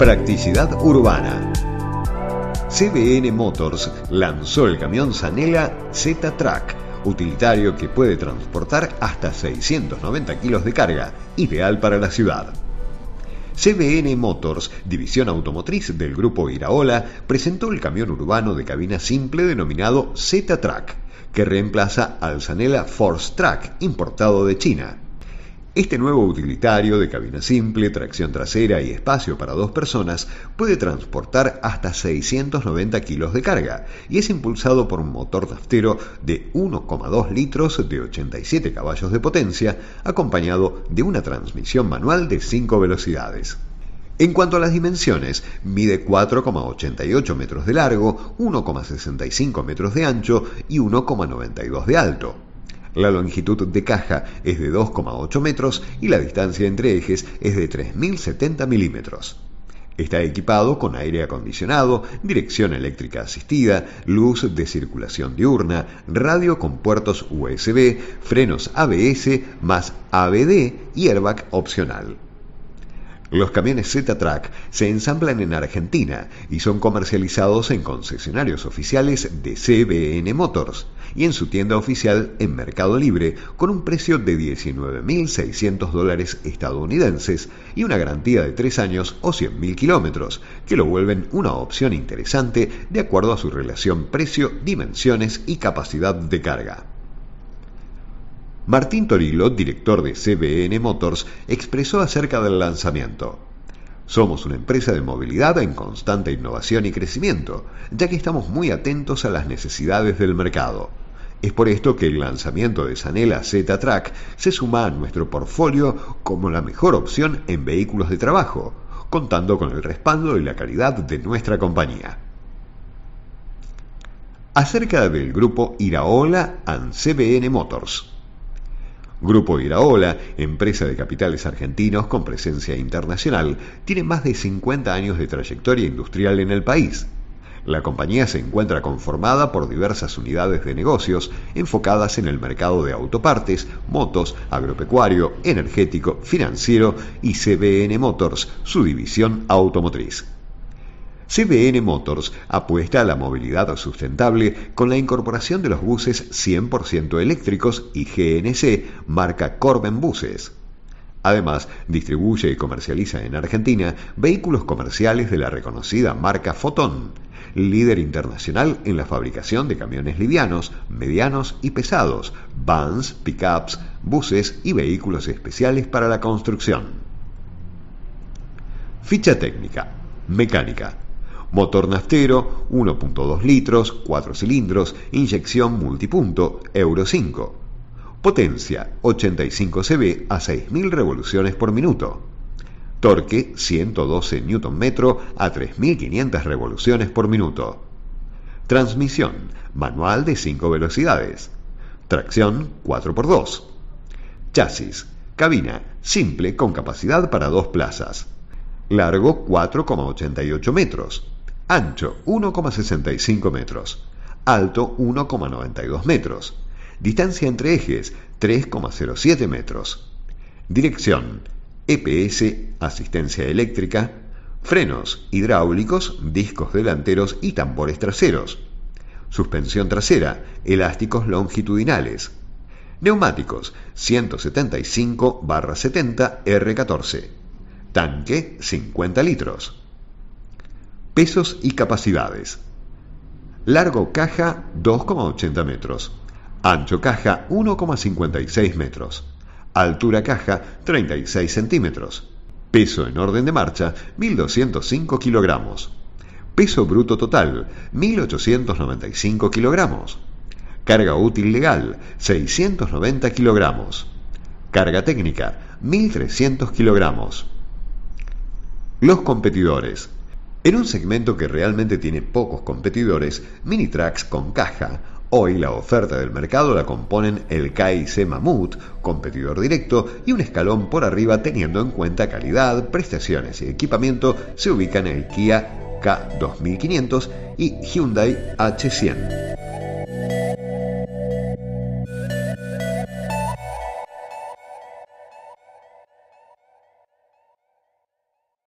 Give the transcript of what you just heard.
Practicidad urbana. CBN Motors lanzó el camión Zanela Z-Track, utilitario que puede transportar hasta 690 kilos de carga, ideal para la ciudad. CBN Motors, división automotriz del grupo Iraola, presentó el camión urbano de cabina simple denominado Z-Track, que reemplaza al Zanela Force Track importado de China. Este nuevo utilitario de cabina simple, tracción trasera y espacio para dos personas puede transportar hasta 690 kilos de carga y es impulsado por un motor naftero de 1,2 litros de 87 caballos de potencia, acompañado de una transmisión manual de 5 velocidades. En cuanto a las dimensiones, mide 4,88 metros de largo, 1,65 metros de ancho y 1,92 de alto. La longitud de caja es de 2,8 metros y la distancia entre ejes es de 3.070 milímetros. Está equipado con aire acondicionado, dirección eléctrica asistida, luz de circulación diurna, radio con puertos USB, frenos ABS más ABD y airbag opcional. Los camiones Z-Track se ensamblan en Argentina y son comercializados en concesionarios oficiales de CBN Motors y en su tienda oficial en Mercado Libre con un precio de 19.600 dólares estadounidenses y una garantía de 3 años o 100.000 kilómetros, que lo vuelven una opción interesante de acuerdo a su relación precio, dimensiones y capacidad de carga. Martín Torilo, director de CBN Motors, expresó acerca del lanzamiento. Somos una empresa de movilidad en constante innovación y crecimiento, ya que estamos muy atentos a las necesidades del mercado. Es por esto que el lanzamiento de Sanela Z-Track se suma a nuestro portfolio como la mejor opción en vehículos de trabajo, contando con el respaldo y la calidad de nuestra compañía. Acerca del grupo Iraola and CBN Motors. Grupo Iraola, empresa de capitales argentinos con presencia internacional, tiene más de 50 años de trayectoria industrial en el país. La compañía se encuentra conformada por diversas unidades de negocios enfocadas en el mercado de autopartes, motos, agropecuario, energético, financiero y CBN Motors, su división automotriz. CBN Motors apuesta a la movilidad sustentable con la incorporación de los buses 100% eléctricos y GNC marca Corben Buses. Además, distribuye y comercializa en Argentina vehículos comerciales de la reconocida marca Foton, líder internacional en la fabricación de camiones livianos, medianos y pesados, vans, pickups, buses y vehículos especiales para la construcción. Ficha técnica. Mecánica. Motor naftero, 1.2 litros, 4 cilindros, inyección multipunto, Euro 5. Potencia, 85 cb a 6.000 revoluciones por minuto. Torque, 112 Nm a 3.500 revoluciones por minuto. Transmisión, manual de 5 velocidades. Tracción 4x2. Chasis, cabina, simple con capacidad para dos plazas. Largo 4,88 metros ancho 1,65 metros, alto 1,92 metros, distancia entre ejes 3,07 metros, dirección EPS, asistencia eléctrica, frenos hidráulicos, discos delanteros y tambores traseros, suspensión trasera, elásticos longitudinales, neumáticos 175-70 R14, tanque 50 litros. Pesos y capacidades. Largo caja 2,80 metros. Ancho caja 1,56 metros. Altura caja 36 centímetros. Peso en orden de marcha 1.205 kilogramos. Peso bruto total 1.895 kilogramos. Carga útil legal 690 kilogramos. Carga técnica 1.300 kilogramos. Los competidores. En un segmento que realmente tiene pocos competidores, mini tracks con caja, hoy la oferta del mercado la componen el KIC Mammoth, competidor directo, y un escalón por arriba teniendo en cuenta calidad, prestaciones y equipamiento, se ubican el Kia K2500 y Hyundai H100.